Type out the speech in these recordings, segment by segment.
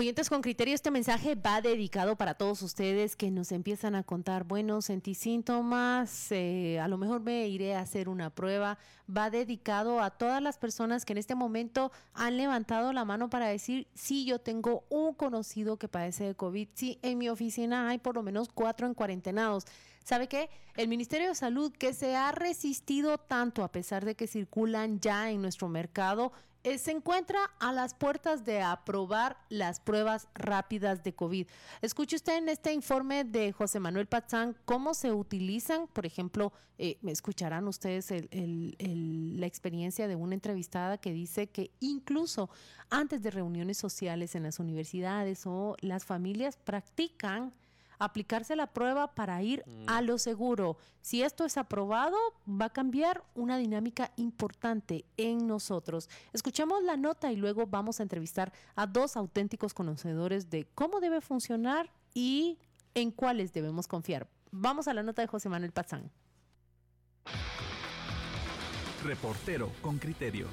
Oyentes con criterio, este mensaje va dedicado para todos ustedes que nos empiezan a contar, bueno, sentí síntomas, eh, a lo mejor me iré a hacer una prueba. Va dedicado a todas las personas que en este momento han levantado la mano para decir, sí, yo tengo un conocido que padece de COVID, sí, en mi oficina hay por lo menos cuatro en cuarentenados. ¿Sabe qué? El Ministerio de Salud que se ha resistido tanto a pesar de que circulan ya en nuestro mercado, eh, se encuentra a las puertas de aprobar las pruebas rápidas de COVID. Escuche usted en este informe de José Manuel Pazán cómo se utilizan, por ejemplo, eh, escucharán ustedes la experiencia de una entrevistada que dice que incluso antes de reuniones sociales en las universidades o las familias practican aplicarse la prueba para ir a lo seguro. Si esto es aprobado, va a cambiar una dinámica importante en nosotros. Escuchamos la nota y luego vamos a entrevistar a dos auténticos conocedores de cómo debe funcionar y en cuáles debemos confiar. Vamos a la nota de José Manuel Pazán. Reportero con criterio.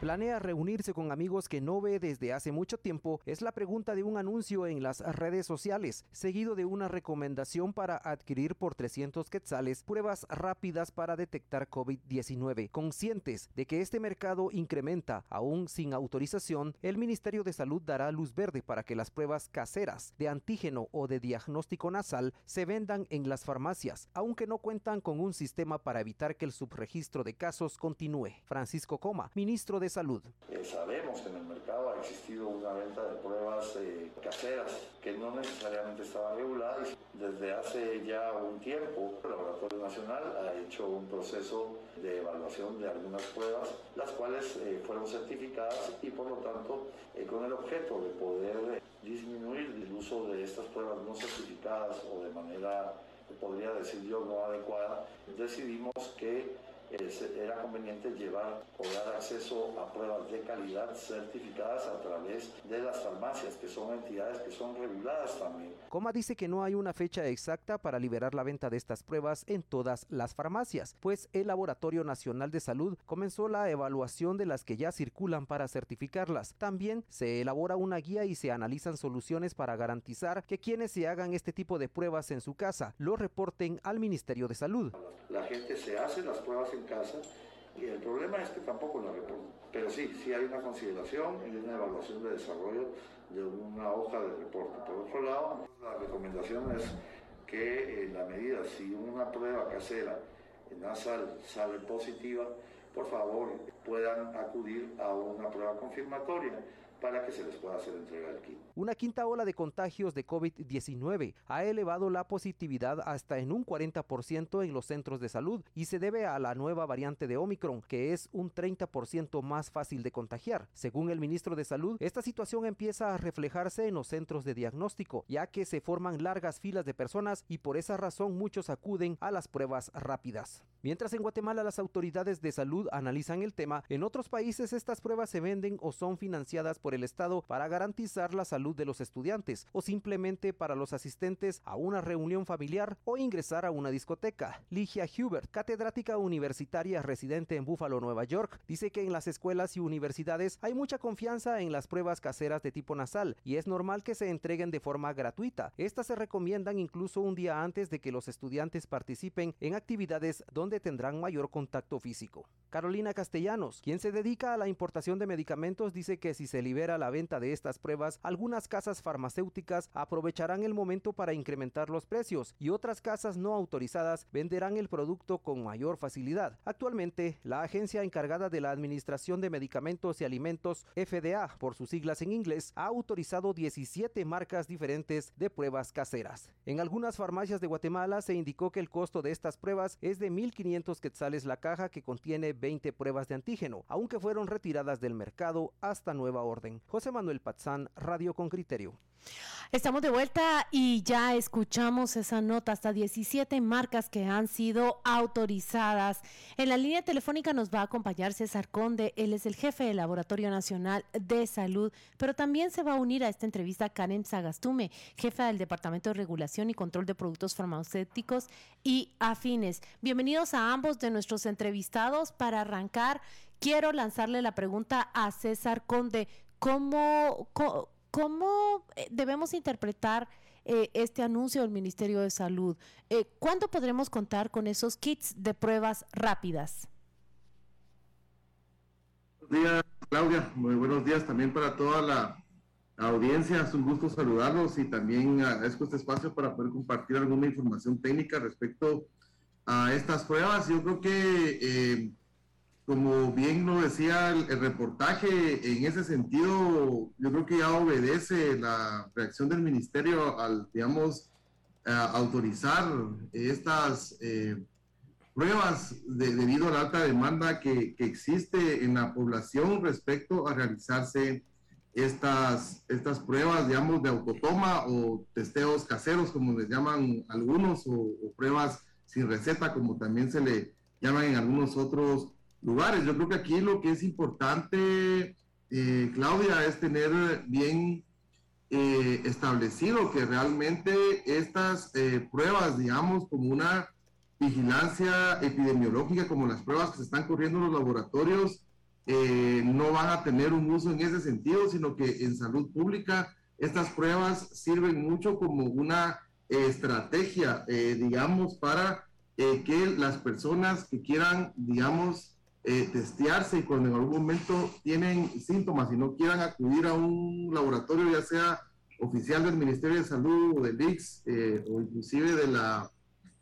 ¿Planea reunirse con amigos que no ve desde hace mucho tiempo? Es la pregunta de un anuncio en las redes sociales, seguido de una recomendación para adquirir por 300 quetzales pruebas rápidas para detectar COVID-19. Conscientes de que este mercado incrementa aún sin autorización, el Ministerio de Salud dará luz verde para que las pruebas caseras de antígeno o de diagnóstico nasal se vendan en las farmacias, aunque no cuentan con un sistema para evitar que el subregistro de casos continúe. Francisco Coma, ministro de salud. Eh, sabemos que en el mercado ha existido una venta de pruebas eh, caseras que no necesariamente estaban reguladas. Desde hace ya un tiempo, el Laboratorio Nacional ha hecho un proceso de evaluación de algunas pruebas, las cuales eh, fueron certificadas y por lo tanto con el objeto de poder disminuir el uso de estas pruebas no certificadas o de manera, podría decir yo, no adecuada, decidimos que era conveniente llevar o dar acceso a pruebas de calidad certificadas a través de las farmacias, que son entidades que son reguladas también. Coma dice que no hay una fecha exacta para liberar la venta de estas pruebas en todas las farmacias, pues el Laboratorio Nacional de Salud comenzó la evaluación de las que ya circulan para certificarlas. También se elabora una guía y se analizan soluciones para garantizar que quienes se hagan este tipo de pruebas en su casa lo reporten al Ministerio de Salud. La gente se hace las pruebas en casa y el problema es que tampoco lo reportan. Pero sí, sí hay una consideración y una evaluación de desarrollo de una hoja de reporte. Por otro lado, la recomendación es que en la medida, si una prueba casera nasal sale positiva, por favor puedan acudir a una prueba confirmatoria para que se les pueda hacer entrega del kit. Una quinta ola de contagios de COVID-19 ha elevado la positividad hasta en un 40% en los centros de salud y se debe a la nueva variante de Omicron, que es un 30% más fácil de contagiar. Según el ministro de Salud, esta situación empieza a reflejarse en los centros de diagnóstico, ya que se forman largas filas de personas y por esa razón muchos acuden a las pruebas rápidas. Mientras en Guatemala las autoridades de salud analizan el tema, en otros países estas pruebas se venden o son financiadas por el Estado para garantizar la salud de los estudiantes o simplemente para los asistentes a una reunión familiar o ingresar a una discoteca. Ligia Hubert, catedrática universitaria residente en Buffalo, Nueva York, dice que en las escuelas y universidades hay mucha confianza en las pruebas caseras de tipo nasal y es normal que se entreguen de forma gratuita. Estas se recomiendan incluso un día antes de que los estudiantes participen en actividades donde tendrán mayor contacto físico. Carolina Castellanos, quien se dedica a la importación de medicamentos, dice que si se libera la venta de estas pruebas, algunas casas farmacéuticas aprovecharán el momento para incrementar los precios y otras casas no autorizadas venderán el producto con mayor facilidad. Actualmente, la agencia encargada de la Administración de Medicamentos y Alimentos, FDA, por sus siglas en inglés, ha autorizado 17 marcas diferentes de pruebas caseras. En algunas farmacias de Guatemala se indicó que el costo de estas pruebas es de 1.500 quetzales la caja que contiene 20 pruebas de antígeno, aunque fueron retiradas del mercado hasta nueva orden. José Manuel Pazán, Radio con Criterio. Estamos de vuelta y ya escuchamos esa nota, hasta 17 marcas que han sido autorizadas. En la línea telefónica nos va a acompañar César Conde, él es el jefe del Laboratorio Nacional de Salud, pero también se va a unir a esta entrevista Karen Sagastume, jefa del Departamento de Regulación y Control de Productos Farmacéuticos y Afines. Bienvenidos a ambos de nuestros entrevistados. Para arrancar, quiero lanzarle la pregunta a César Conde. ¿Cómo, cómo ¿Cómo eh, debemos interpretar eh, este anuncio del Ministerio de Salud? Eh, ¿Cuándo podremos contar con esos kits de pruebas rápidas? Buenos días, Claudia. Muy buenos días también para toda la audiencia. Es un gusto saludarlos y también agradezco este espacio para poder compartir alguna información técnica respecto a estas pruebas. Yo creo que como bien lo decía el, reportaje, en ese sentido, yo creo que ya obedece la reacción del ministerio al, digamos, autorizar estas eh, pruebas debido a la alta demanda que, que, existe en la población respecto a realizarse estas, estas pruebas, digamos, de autotoma o testeos caseros, como les llaman algunos, o, o pruebas sin receta, como también se le llaman en algunos otros lugares. Yo creo que aquí lo que es importante, eh, Claudia, es tener bien eh, establecido que realmente estas eh, pruebas, digamos, como una vigilancia epidemiológica, como las pruebas que se están corriendo en los laboratorios, no van a tener un uso en ese sentido, sino que en salud pública estas pruebas sirven mucho como una estrategia, digamos, para que las personas que quieran, digamos, eh, testearse y cuando en algún momento tienen síntomas y no quieran acudir a un laboratorio, ya sea oficial del Ministerio de Salud o del IX eh, o inclusive de la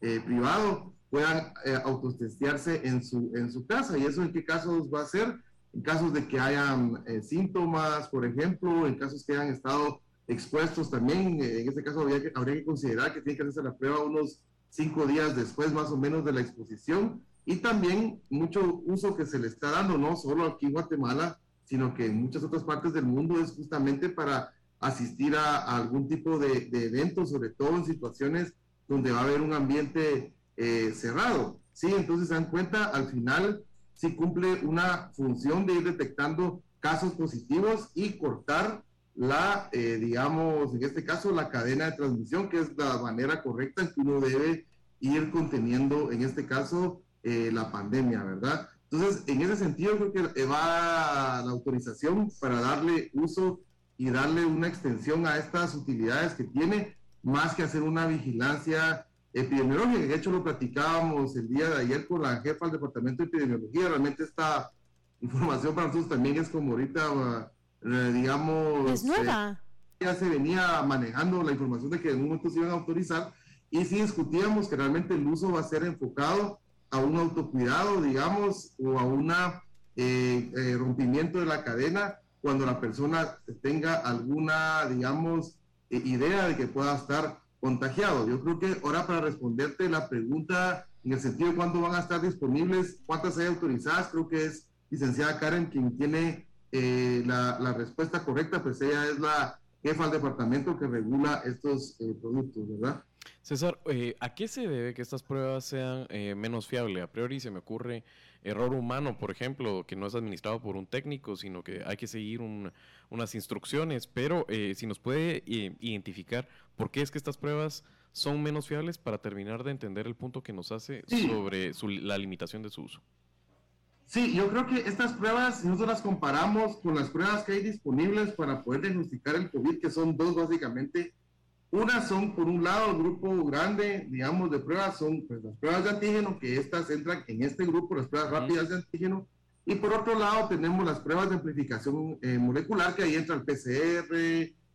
eh, privado, puedan autotestearse en su, en su casa. ¿Y eso en qué casos va a ser? En casos de que hayan síntomas, por ejemplo, en casos que hayan estado expuestos también, en este caso habría que, habría que considerar que tiene que hacerse la prueba unos cinco días después más o menos de la exposición y también mucho uso que se le está dando, no solo aquí en Guatemala, sino que en muchas otras partes del mundo es justamente para asistir a, algún tipo de, de, eventos, sobre todo en situaciones donde va a haber un ambiente eh, cerrado. Sí, entonces se dan cuenta, al final sí cumple una función de ir detectando casos positivos y cortar la, eh, digamos, en este caso, la cadena de transmisión, que es la manera correcta en que uno debe ir conteniendo, en este caso, eh, la pandemia, ¿verdad? Entonces, en ese sentido, creo que va la autorización para darle uso y darle una extensión a estas utilidades que tiene, más que hacer una vigilancia epidemiológica. De hecho, lo platicábamos el día de ayer con la jefa del Departamento de Epidemiología. Realmente esta información para nosotros también es como ahorita, eh, digamos... Es nueva. Eh, ya se venía manejando la información de que en un momento se iban a autorizar y sí discutíamos que realmente el uso va a ser enfocado a un autocuidado, digamos, o a un eh, eh, rompimiento de la cadena cuando la persona tenga alguna, digamos, eh, idea de que pueda estar contagiado. Yo creo que ahora para responderte la pregunta en el sentido de cuándo van a estar disponibles, cuántas hay autorizadas, creo que es licenciada Karen quien tiene la, la, respuesta correcta, pues ella es la jefa del departamento que regula estos productos, ¿verdad? César, eh, ¿a qué se debe que estas pruebas sean eh, menos fiables? A priori se me ocurre error humano, por ejemplo, que no es administrado por un técnico, sino que hay que seguir unas instrucciones, pero eh, si nos puede identificar por qué es que estas pruebas son menos fiables para terminar de entender el punto que nos hace sobre la limitación de su uso. Sí, yo creo que estas pruebas, si nosotros las comparamos con las pruebas que hay disponibles para poder diagnosticar el COVID, que son dos básicamente, unas son, por un lado, el grupo grande, digamos, de pruebas, son pues, las pruebas de antígeno, que estas entran en este grupo, las pruebas rápidas de antígeno. Y por otro lado, tenemos las pruebas de amplificación eh, molecular, que ahí entra el PCR,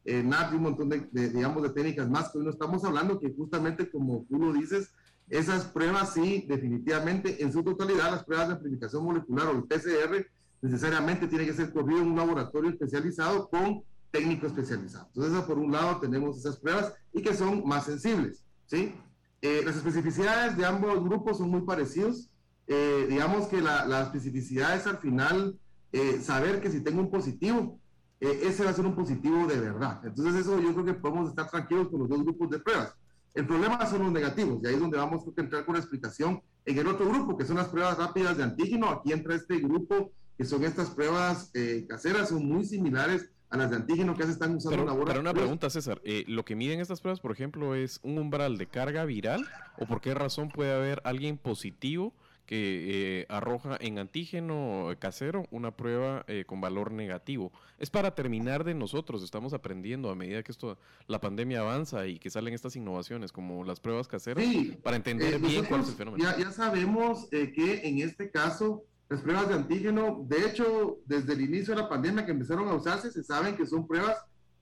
eh, NAT y un montón de, digamos, de técnicas más que hoy no estamos hablando, que justamente como tú lo dices, esas pruebas sí, definitivamente, en su totalidad, las pruebas de amplificación molecular o el PCR, necesariamente tiene que ser corrido en un laboratorio especializado con técnico especializado. Entonces, por un lado tenemos esas pruebas y que son más sensibles, ¿sí? Eh, las especificidades de ambos grupos son muy parecidos. Eh, digamos que la, la, especificidad es al final eh, saber que si tengo un positivo, eh, ese va a ser un positivo de verdad. Entonces eso yo creo que podemos estar tranquilos con los dos grupos de pruebas. El problema son los negativos, y ahí es donde vamos a entrar con la explicación en el otro grupo, que son las pruebas rápidas de antígeno. Aquí entra este grupo, que son estas pruebas eh, caseras, son muy similares a las de antígeno que se están usando pero, ahora. Pero una pregunta, César. Eh, ¿Lo que miden estas pruebas, por ejemplo, es un umbral de carga viral? ¿O por qué razón puede haber alguien positivo que eh, arroja en antígeno casero una prueba eh, con valor negativo. Es para terminar de nosotros, estamos aprendiendo a medida que esto, la pandemia avanza y que salen estas innovaciones como las pruebas caseras, para entender bien cuál es el fenómeno. Ya, ya sabemos que en este caso las pruebas de antígeno, de hecho, desde el inicio de la pandemia que empezaron a usarse, se saben que son pruebas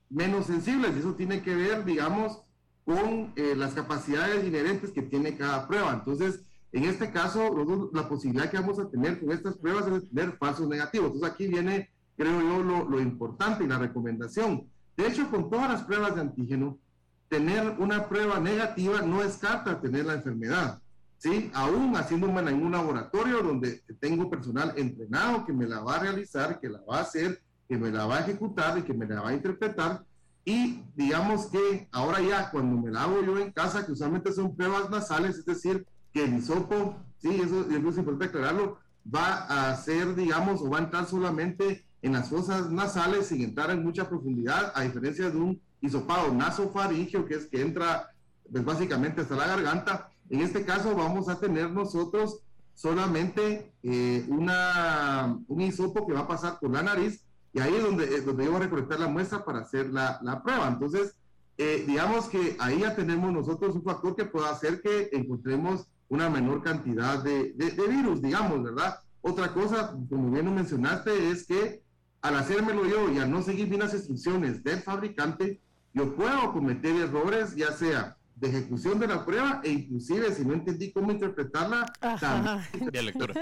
menos sensibles y eso tiene que ver, digamos, con eh, las capacidades inherentes que tiene cada prueba. Entonces, en este caso, la posibilidad que vamos a tener con estas pruebas es tener falsos negativos. Entonces aquí viene, creo yo, lo, lo, importante y la recomendación. De hecho, con todas las pruebas de antígeno, tener una prueba negativa no descarta tener la enfermedad. ¿Sí? Aún haciéndome en un laboratorio donde tengo personal entrenado que me la va a realizar, que la va a hacer, que me la va a ejecutar y que me la va a interpretar. Y digamos que ahora ya, cuando me la hago yo en casa, que usualmente son pruebas nasales, es decir, que el hisopo, sí, eso, es importante aclararlo, va a ser, digamos, o va a entrar solamente en las fosas nasales sin entrar en mucha profundidad, a diferencia de un hisopado nasofaringeo, que es que entra pues, básicamente hasta la garganta. En este caso vamos a tener nosotros solamente eh, una, un hisopo que va a pasar por la nariz y ahí es donde, donde yo voy a recolectar la muestra para hacer la, la prueba. Entonces, eh, digamos que ahí ya tenemos nosotros un factor que puede hacer que encontremos una menor cantidad de, de, virus, digamos, ¿verdad? Otra cosa, como bien lo mencionaste, es que al hacérmelo yo y al no seguir bien las instrucciones del fabricante, yo puedo cometer errores, ya sea de ejecución de la prueba e inclusive si no entendí cómo interpretarla, también de lectura.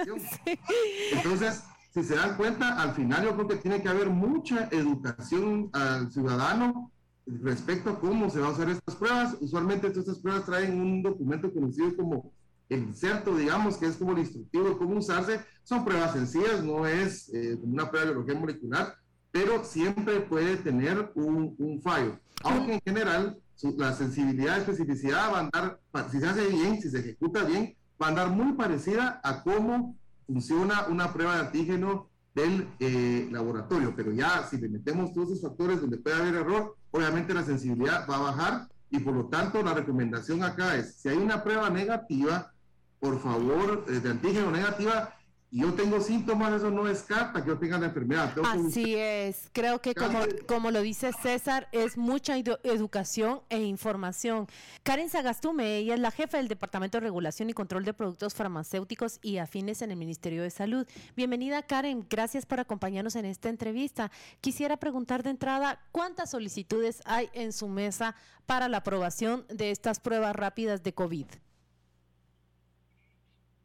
Entonces, si se dan cuenta, al final yo creo que tiene que haber mucha educación al ciudadano respecto a cómo se van a usar estas pruebas. Usualmente estas pruebas traen un documento conocido como el inserto, digamos, que es como el instructivo de cómo usarse, son pruebas sencillas, no es eh, como una prueba de biología molecular, pero siempre puede tener un, un fallo. Aunque en general la sensibilidad especificidad va a andar, si se hace bien, si se ejecuta bien, va a andar muy parecida a cómo funciona una prueba de antígeno del eh, laboratorio. Pero ya si le metemos todos esos factores donde puede haber error, obviamente la sensibilidad va a bajar y por lo tanto la recomendación acá es, si hay una prueba negativa, por favor, eh, de antígeno negativa, yo tengo síntomas, eso no descarta que yo tenga la enfermedad. Así es, creo que como, como lo dice César, es mucha educación e información. Karen Sagastume, ella es la jefa del Departamento de Regulación y Control de Productos Farmacéuticos y Afines en el Ministerio de Salud. Bienvenida Karen, gracias por acompañarnos en esta entrevista. Quisiera preguntar de entrada, ¿cuántas solicitudes hay en su mesa para la aprobación de estas pruebas rápidas de COVID?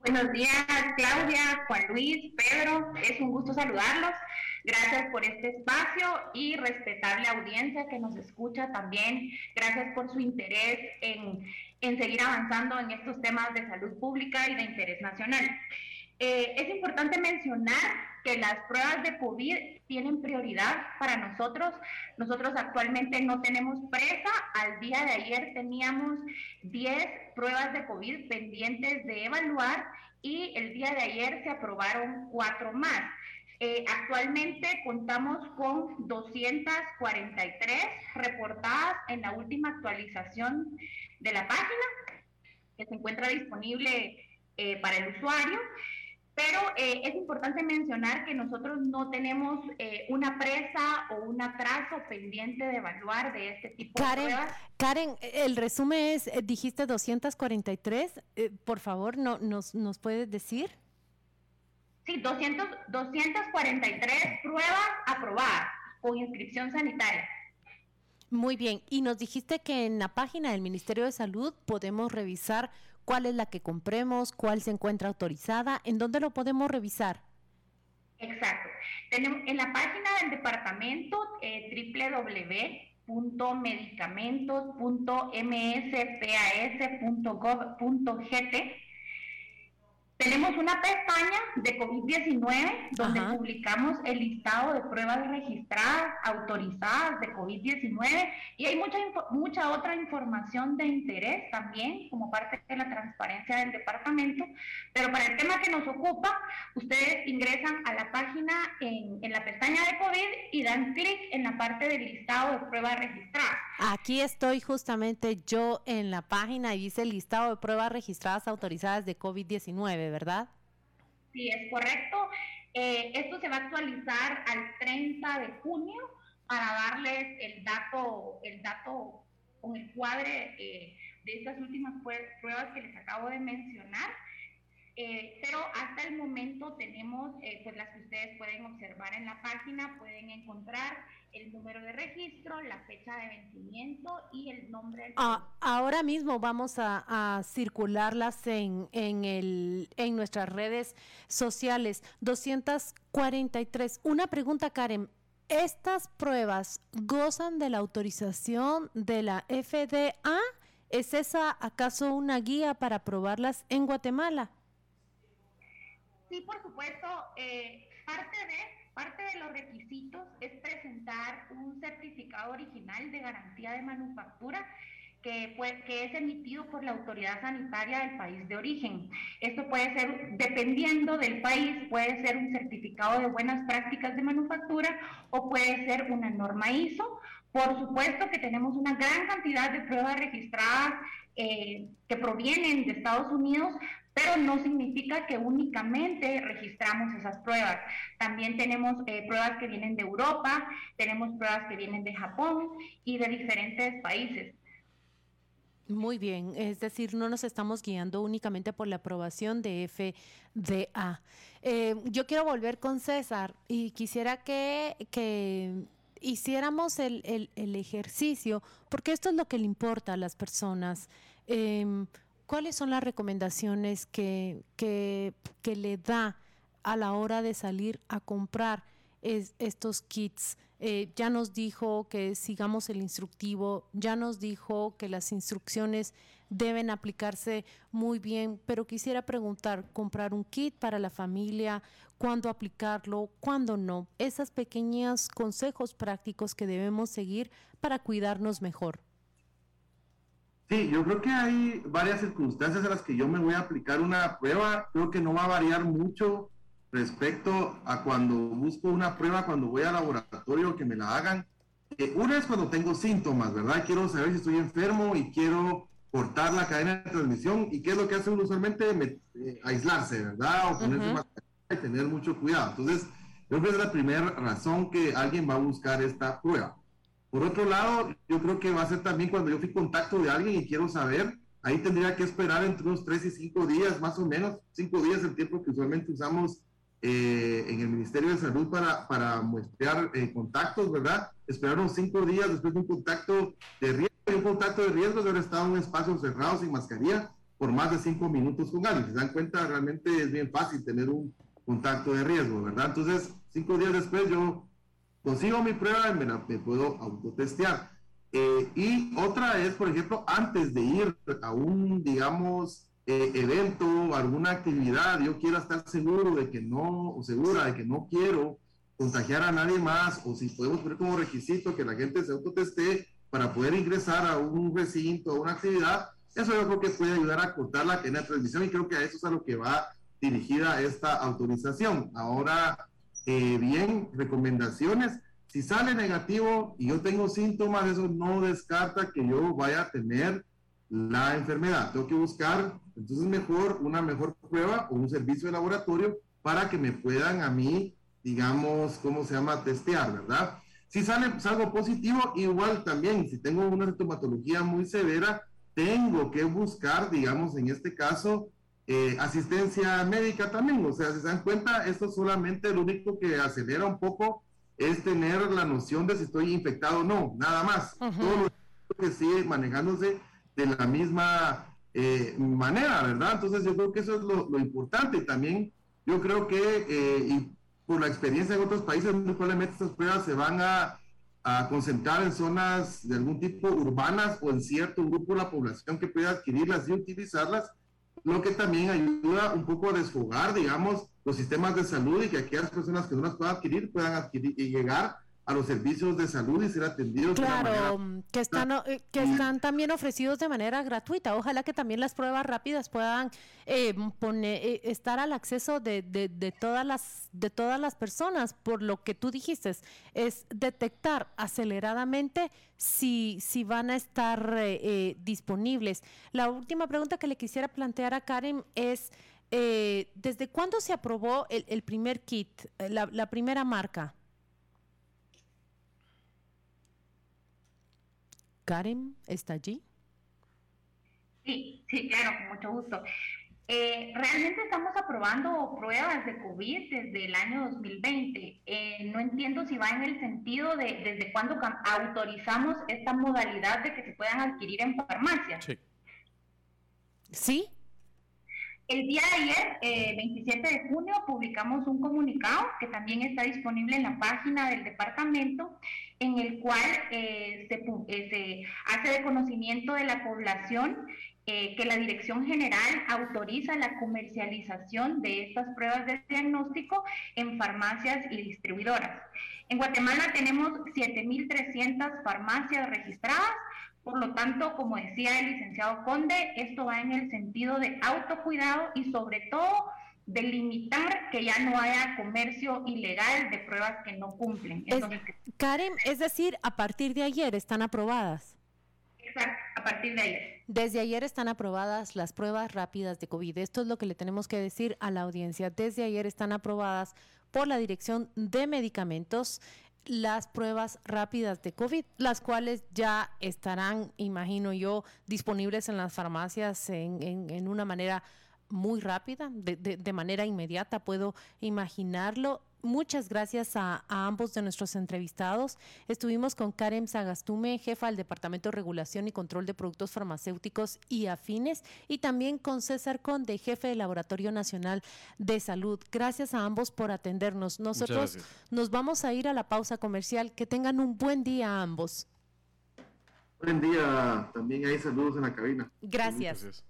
Buenos días, Claudia, Juan Luis, Pedro. Es un gusto saludarlos. Gracias por este espacio y respetable audiencia que nos escucha también. Gracias por su interés en, en seguir avanzando en estos temas de salud pública y de interés nacional. Eh, es importante mencionar que las pruebas de COVID tienen prioridad para nosotros. Nosotros actualmente no tenemos presa. Al día de ayer teníamos 10 pruebas de COVID pendientes de evaluar y el día de ayer se aprobaron cuatro más. Eh, actualmente contamos con 243 reportadas en la última actualización de la página que se encuentra disponible eh, para el usuario. Pero eh, es importante mencionar que nosotros no tenemos eh, una presa o un atraso pendiente de evaluar de este tipo de pruebas. Karen, el resumen es, eh, dijiste 243, por favor, no, nos, ¿nos puedes decir? Sí, 200, 243 pruebas aprobadas con inscripción sanitaria. Muy bien, y nos dijiste que en la página del Ministerio de Salud podemos revisar cuál es la que compremos, cuál se encuentra autorizada, ¿en dónde lo podemos revisar? Exacto. Tenemos en la página del departamento eh, www.medicamentos.mspas.gov.gt Tenemos una pestaña de COVID-19 donde publicamos el listado de pruebas registradas, autorizadas de COVID-19 y hay mucha, mucha otra información de interés también como parte de la transparencia del departamento. Pero para el tema que nos ocupa, ustedes ingresan a la página en, en la pestaña de COVID y dan clic en la parte del listado de pruebas registradas. Aquí estoy justamente yo en la página y dice listado de pruebas registradas autorizadas de COVID-19. ¿Verdad? Sí, es correcto. Eh, esto se va a actualizar al 30 de junio para darles el dato, el dato con el cuadre eh, de estas últimas pruebas que les acabo de mencionar. Eh, pero hasta el momento tenemos, pues las que ustedes pueden observar en la página, pueden encontrar el número de registro, la fecha de vencimiento y el nombre del ah, Ahora mismo vamos a, circularlas en, en, el, en nuestras redes sociales. 243. Una pregunta, Karen. ¿Estas pruebas gozan de la autorización de la FDA? ¿Es esa acaso una guía para probarlas en Guatemala? Sí, por supuesto. Eh, parte de Parte de los requisitos es presentar un certificado original de garantía de manufactura que, que, es emitido por la autoridad sanitaria del país de origen. Esto puede ser, dependiendo del país, puede ser un certificado de buenas prácticas de manufactura o puede ser una norma ISO. Por supuesto que tenemos una gran cantidad de pruebas registradas eh, que provienen de Estados Unidos, pero no significa que únicamente registramos esas pruebas. También tenemos eh, pruebas que vienen de Europa, tenemos pruebas que vienen de Japón y de diferentes países. Muy bien, es decir, no nos estamos guiando únicamente por la aprobación de FDA. Eh, yo quiero volver con César y quisiera que, que hiciéramos el, el, ejercicio, porque esto es lo que le importa a las personas. Em, ¿cuáles son las recomendaciones que, que, le da a la hora de salir a comprar estos kits? Eh, ya nos dijo que sigamos el instructivo, ya nos dijo que las instrucciones deben aplicarse muy bien, pero quisiera preguntar, comprar un kit para la familia, cuándo aplicarlo, cuándo no, esos pequeños consejos prácticos que debemos seguir para cuidarnos mejor. Sí, yo creo que hay varias circunstancias en las que yo me voy a aplicar una prueba. Creo que no va a variar mucho respecto a cuando busco una prueba, cuando voy al laboratorio que me la hagan. Eh, una es cuando tengo síntomas, ¿verdad? Quiero saber si estoy enfermo y quiero cortar la cadena de transmisión. ¿Y qué es lo que hace uno usualmente? Eh, aislarse, ¿verdad? O ponerse más y tener mucho cuidado. Entonces, yo creo que es la primera razón que alguien va a buscar esta prueba. Por otro lado, yo creo que va a ser también cuando yo fui contacto de alguien y quiero saber, ahí tendría que esperar entre unos tres y cinco días, más o menos, cinco días el tiempo que usualmente usamos eh, en el Ministerio de Salud para, para muestrear eh, contactos, ¿verdad? Esperar unos cinco días después de un contacto de riesgo, un contacto de riesgo de haber estado en un espacio cerrado sin mascarilla por más de cinco minutos con alguien. Si se dan cuenta, realmente es bien fácil tener un contacto de riesgo, ¿verdad? Entonces, cinco días después yo consigo mi prueba y me, puedo autotestear. Eh, y otra es, por ejemplo, antes de ir a un, digamos, eh, evento, alguna actividad, yo quiero estar seguro de que no, o segura de que no quiero contagiar a nadie más, o si podemos poner como requisito que la gente se autoteste para poder ingresar a un recinto, a una actividad, eso yo creo que puede ayudar a cortar la cadena de transmisión y creo que a eso es a lo que va dirigida esta autorización. Ahora, eh, bien, recomendaciones. Si sale negativo y yo tengo síntomas, eso no descarta que yo vaya a tener la enfermedad. Tengo que buscar, entonces mejor, una mejor prueba o un servicio de laboratorio para que me puedan a mí, digamos, ¿cómo se llama? Testear, ¿verdad? Si sale algo positivo, igual también, si tengo una sintomatología muy severa, tengo que buscar, digamos, en este caso, eh, asistencia médica también. O sea, si se dan cuenta, esto solamente lo único que acelera un poco es tener la noción de si estoy infectado o no, nada más. Todo lo que sigue manejándose de la misma eh, manera, ¿verdad? Entonces yo creo que eso es lo, importante. También yo creo que, eh, y por la experiencia en otros países, muy probablemente estas pruebas se van a, a, concentrar en zonas de algún tipo urbanas o en cierto grupo de la población que pueda adquirirlas y utilizarlas lo que también ayuda un poco a desfogar, digamos, los sistemas de salud y que aquellas personas que no las puedan adquirir puedan adquirir y llegar a los servicios de salud y ser atendidos. Claro, que están eh, que están también ofrecidos de manera gratuita. Ojalá que también las pruebas rápidas puedan eh, poner, eh, estar al acceso de, de, de, todas las de todas las personas. Por lo que tú dijiste, es detectar aceleradamente si si van a estar disponibles. La última pregunta que le quisiera plantear a Karen es ¿Desde cuándo se aprobó el, el primer kit, la, la primera marca? Karen, ¿está allí? Sí, sí, claro, con mucho gusto. Eh, realmente estamos aprobando pruebas de COVID desde el año 2020. Eh, no entiendo si va en el sentido de desde cuándo autorizamos esta modalidad de que se puedan adquirir en farmacias. Sí. ¿Sí? El día de ayer, 27 eh, de junio, publicamos un comunicado que también está disponible en la página del departamento, en el cual eh, eh, se, hace de conocimiento de la población que la Dirección General autoriza la comercialización de estas pruebas de diagnóstico en farmacias y distribuidoras. En Guatemala tenemos 7.300 farmacias registradas, por lo tanto, como decía el licenciado Conde, esto va en el sentido de autocuidado y sobre todo de limitar que ya no haya comercio ilegal de pruebas que no cumplen. Karen, es decir, a partir de ayer están aprobadas. Exacto, a partir de ayer. Desde ayer están aprobadas las pruebas rápidas de COVID. Esto es lo que le tenemos que decir a la audiencia. Desde ayer están aprobadas por la Dirección de Medicamentos las pruebas rápidas de COVID, las cuales ya estarán, imagino yo, disponibles en las farmacias en, en, una manera muy rápida, de, de, de manera inmediata, puedo imaginarlo muchas gracias a, ambos de nuestros entrevistados. Estuvimos con Karen Sagastume, jefa del Departamento de Regulación y Control de Productos Farmacéuticos y Afines, y también con César Conde, jefe del Laboratorio Nacional de Salud. Gracias a ambos por atendernos. Nosotros nos vamos a ir a la pausa comercial. Que tengan un buen día a ambos. Buen día, también hay saludos en la cabina. Gracias.